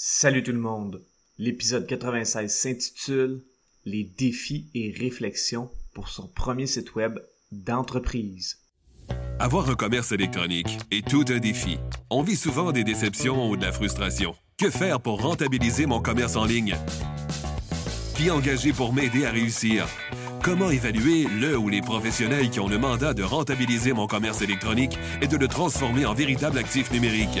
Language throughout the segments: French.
Salut tout le monde. L'épisode 96 s'intitule Les défis et réflexions pour son premier site web d'entreprise. Avoir un commerce électronique est tout un défi. On vit souvent des déceptions ou de la frustration. Que faire pour rentabiliser mon commerce en ligne? Qui engager pour m'aider à réussir? Comment évaluer le ou les professionnels qui ont le mandat de rentabiliser mon commerce électronique et de le transformer en véritable actif numérique?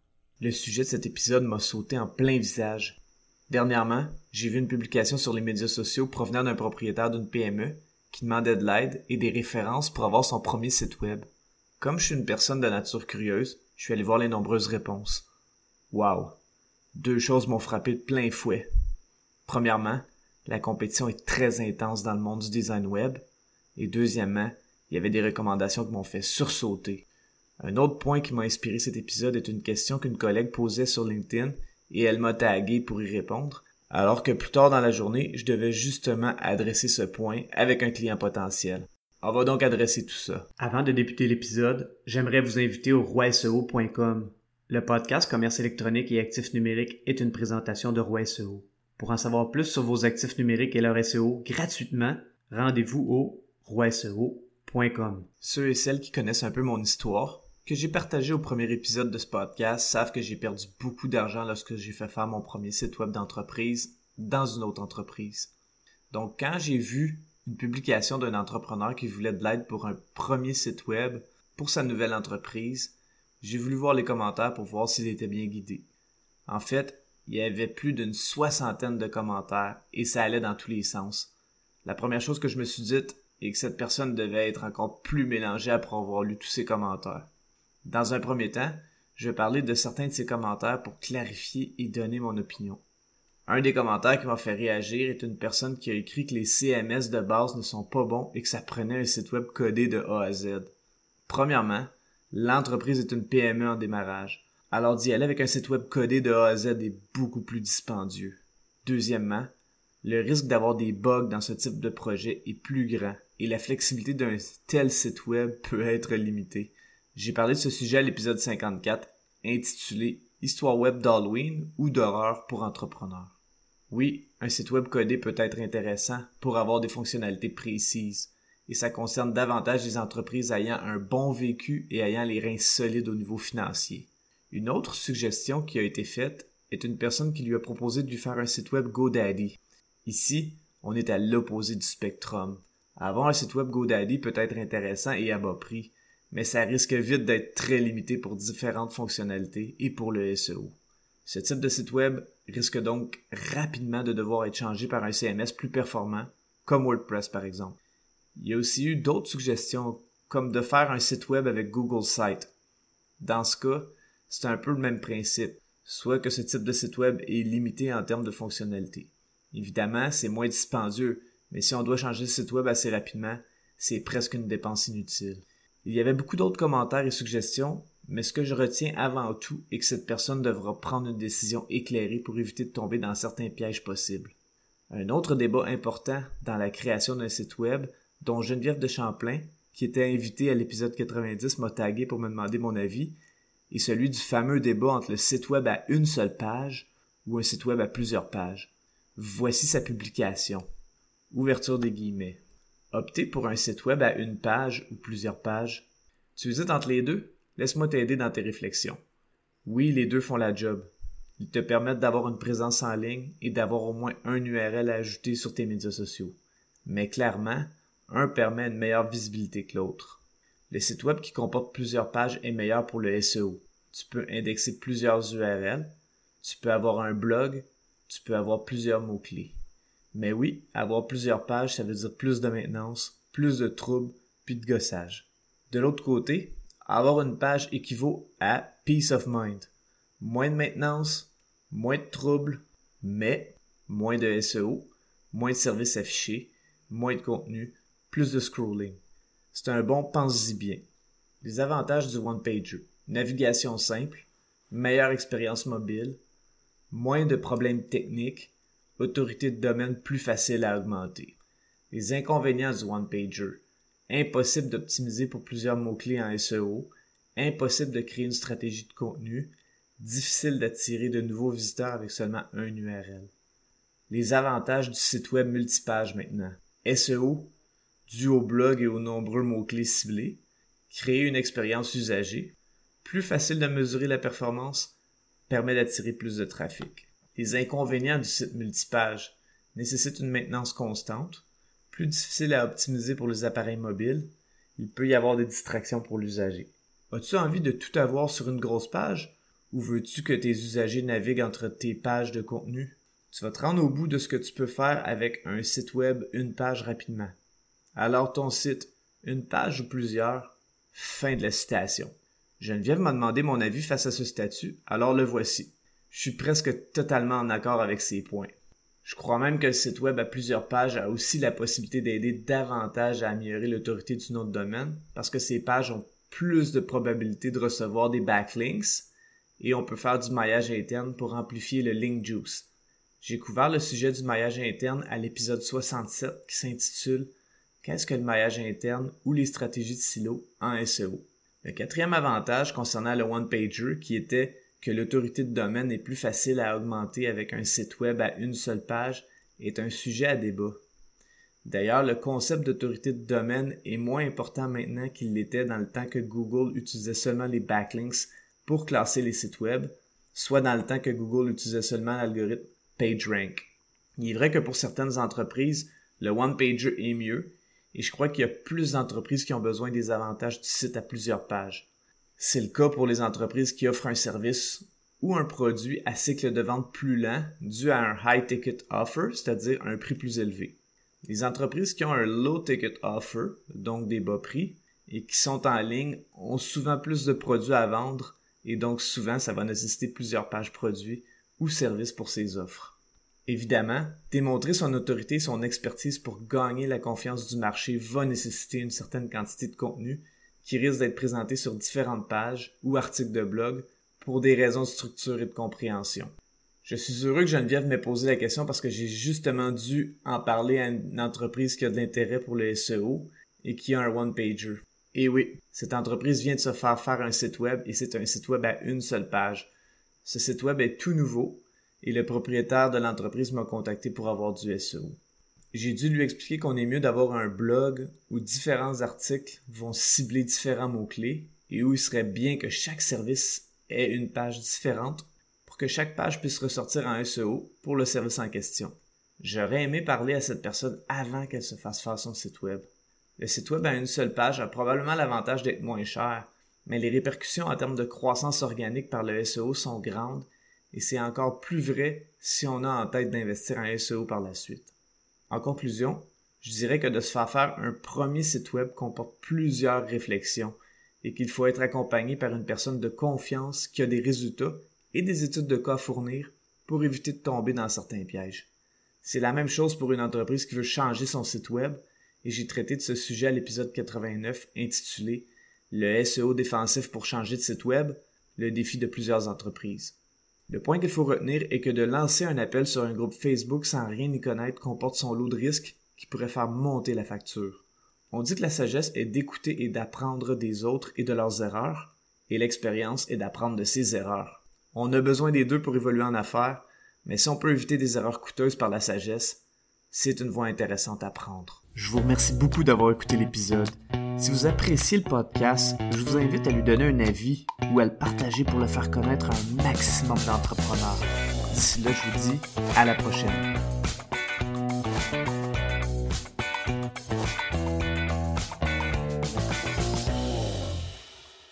Le sujet de cet épisode m'a sauté en plein visage. Dernièrement, j'ai vu une publication sur les médias sociaux provenant d'un propriétaire d'une PME qui demandait de l'aide et des références pour avoir son premier site web. Comme je suis une personne de nature curieuse, je suis allé voir les nombreuses réponses. Wow! Deux choses m'ont frappé de plein fouet. Premièrement, la compétition est très intense dans le monde du design web. Et deuxièmement, il y avait des recommandations qui m'ont fait sursauter. Un autre point qui m'a inspiré cet épisode est une question qu'une collègue posait sur LinkedIn et elle m'a tagué pour y répondre, alors que plus tard dans la journée, je devais justement adresser ce point avec un client potentiel. On va donc adresser tout ça. Avant de débuter l'épisode, j'aimerais vous inviter au roiseo.com. Le podcast Commerce électronique et actifs numériques est une présentation de Roi SEO. Pour en savoir plus sur vos actifs numériques et leur SEO gratuitement, rendez-vous au roiseo.com. Ceux et celles qui connaissent un peu mon histoire que j'ai partagé au premier épisode de ce podcast savent que j'ai perdu beaucoup d'argent lorsque j'ai fait faire mon premier site web d'entreprise dans une autre entreprise. Donc quand j'ai vu une publication d'un entrepreneur qui voulait de l'aide pour un premier site web pour sa nouvelle entreprise, j'ai voulu voir les commentaires pour voir s'il était bien guidé. En fait, il y avait plus d'une soixantaine de commentaires et ça allait dans tous les sens. La première chose que je me suis dite est que cette personne devait être encore plus mélangée après avoir lu tous ces commentaires. Dans un premier temps, je vais parler de certains de ces commentaires pour clarifier et donner mon opinion. Un des commentaires qui m'a fait réagir est une personne qui a écrit que les CMS de base ne sont pas bons et que ça prenait un site web codé de A à Z. Premièrement, l'entreprise est une PME en démarrage, alors d'y aller avec un site web codé de A à Z est beaucoup plus dispendieux. Deuxièmement, le risque d'avoir des bugs dans ce type de projet est plus grand et la flexibilité d'un tel site web peut être limitée. J'ai parlé de ce sujet à l'épisode 54, intitulé Histoire web d'Halloween ou d'horreur pour entrepreneurs. Oui, un site web codé peut être intéressant pour avoir des fonctionnalités précises, et ça concerne davantage les entreprises ayant un bon vécu et ayant les reins solides au niveau financier. Une autre suggestion qui a été faite est une personne qui lui a proposé de lui faire un site web GoDaddy. Ici, on est à l'opposé du spectrum. Avoir un site web GoDaddy peut être intéressant et à bas prix, mais ça risque vite d'être très limité pour différentes fonctionnalités et pour le SEO. Ce type de site web risque donc rapidement de devoir être changé par un CMS plus performant, comme WordPress par exemple. Il y a aussi eu d'autres suggestions, comme de faire un site web avec Google Site. Dans ce cas, c'est un peu le même principe, soit que ce type de site web est limité en termes de fonctionnalités. Évidemment, c'est moins dispendieux, mais si on doit changer de site web assez rapidement, c'est presque une dépense inutile. Il y avait beaucoup d'autres commentaires et suggestions, mais ce que je retiens avant tout est que cette personne devra prendre une décision éclairée pour éviter de tomber dans certains pièges possibles. Un autre débat important dans la création d'un site web, dont Geneviève de Champlain, qui était invitée à l'épisode 90, m'a tagué pour me demander mon avis, est celui du fameux débat entre le site web à une seule page ou un site web à plusieurs pages. Voici sa publication. Ouverture des guillemets. Opter pour un site web à une page ou plusieurs pages. Tu hésites entre les deux? Laisse-moi t'aider dans tes réflexions. Oui, les deux font la job. Ils te permettent d'avoir une présence en ligne et d'avoir au moins un URL à ajouter sur tes médias sociaux. Mais clairement, un permet une meilleure visibilité que l'autre. Le site web qui comporte plusieurs pages est meilleur pour le SEO. Tu peux indexer plusieurs URL, tu peux avoir un blog, tu peux avoir plusieurs mots-clés. Mais oui, avoir plusieurs pages, ça veut dire plus de maintenance, plus de troubles, puis de gossage. De l'autre côté, avoir une page équivaut à peace of mind. Moins de maintenance, moins de troubles, Mais moins de SEO, moins de services affichés, moins de contenu, plus de scrolling. C'est un bon pense-y bien. Les avantages du one-pager. Navigation simple, meilleure expérience mobile, moins de problèmes techniques, autorité de domaine plus facile à augmenter. Les inconvénients du one-pager. Impossible d'optimiser pour plusieurs mots-clés en SEO, impossible de créer une stratégie de contenu, difficile d'attirer de nouveaux visiteurs avec seulement un URL. Les avantages du site web multipage maintenant. SEO, dû au blog et aux nombreux mots-clés ciblés, créer une expérience usagée, plus facile de mesurer la performance, permet d'attirer plus de trafic. Les inconvénients du site multipage nécessitent une maintenance constante, plus difficile à optimiser pour les appareils mobiles, il peut y avoir des distractions pour l'usager. As-tu envie de tout avoir sur une grosse page ou veux-tu que tes usagers naviguent entre tes pages de contenu? Tu vas te rendre au bout de ce que tu peux faire avec un site web une page rapidement. Alors ton site, une page ou plusieurs? Fin de la citation. Geneviève m'a demandé mon avis face à ce statut, alors le voici. Je suis presque totalement en accord avec ces points. Je crois même que le site web à plusieurs pages a aussi la possibilité d'aider davantage à améliorer l'autorité du de domaine parce que ces pages ont plus de probabilité de recevoir des backlinks et on peut faire du maillage interne pour amplifier le link juice. J'ai couvert le sujet du maillage interne à l'épisode 67 qui s'intitule Qu'est-ce que le maillage interne ou les stratégies de silo en SEO? Le quatrième avantage concernant le one-pager qui était que l'autorité de domaine est plus facile à augmenter avec un site web à une seule page est un sujet à débat. D'ailleurs, le concept d'autorité de domaine est moins important maintenant qu'il l'était dans le temps que Google utilisait seulement les backlinks pour classer les sites web, soit dans le temps que Google utilisait seulement l'algorithme PageRank. Il est vrai que pour certaines entreprises, le one-pager est mieux, et je crois qu'il y a plus d'entreprises qui ont besoin des avantages du site à plusieurs pages. C'est le cas pour les entreprises qui offrent un service ou un produit à cycle de vente plus lent dû à un high ticket offer, c'est-à-dire un prix plus élevé. Les entreprises qui ont un low ticket offer, donc des bas prix, et qui sont en ligne ont souvent plus de produits à vendre et donc souvent ça va nécessiter plusieurs pages produits ou services pour ces offres. Évidemment, démontrer son autorité et son expertise pour gagner la confiance du marché va nécessiter une certaine quantité de contenu qui risque d'être présenté sur différentes pages ou articles de blog pour des raisons de structure et de compréhension. Je suis heureux que Geneviève m'ait posé la question parce que j'ai justement dû en parler à une entreprise qui a de l'intérêt pour le SEO et qui a un one-pager. Et oui, cette entreprise vient de se faire faire un site web et c'est un site web à une seule page. Ce site web est tout nouveau et le propriétaire de l'entreprise m'a contacté pour avoir du SEO. J'ai dû lui expliquer qu'on est mieux d'avoir un blog où différents articles vont cibler différents mots-clés et où il serait bien que chaque service ait une page différente pour que chaque page puisse ressortir en SEO pour le service en question. J'aurais aimé parler à cette personne avant qu'elle se fasse faire son site web. Le site web à une seule page a probablement l'avantage d'être moins cher, mais les répercussions en termes de croissance organique par le SEO sont grandes et c'est encore plus vrai si on a en tête d'investir en SEO par la suite. En conclusion, je dirais que de se faire faire un premier site web comporte plusieurs réflexions et qu'il faut être accompagné par une personne de confiance qui a des résultats et des études de cas à fournir pour éviter de tomber dans certains pièges. C'est la même chose pour une entreprise qui veut changer son site web et j'ai traité de ce sujet à l'épisode 89 intitulé Le SEO défensif pour changer de site web, le défi de plusieurs entreprises. Le point qu'il faut retenir est que de lancer un appel sur un groupe Facebook sans rien y connaître comporte son lot de risques qui pourrait faire monter la facture. On dit que la sagesse est d'écouter et d'apprendre des autres et de leurs erreurs, et l'expérience est d'apprendre de ses erreurs. On a besoin des deux pour évoluer en affaires, mais si on peut éviter des erreurs coûteuses par la sagesse, c'est une voie intéressante à prendre. Je vous remercie beaucoup d'avoir écouté l'épisode. Si vous appréciez le podcast, je vous invite à lui donner un avis ou à le partager pour le faire connaître à un maximum d'entrepreneurs. D'ici là, je vous dis à la prochaine.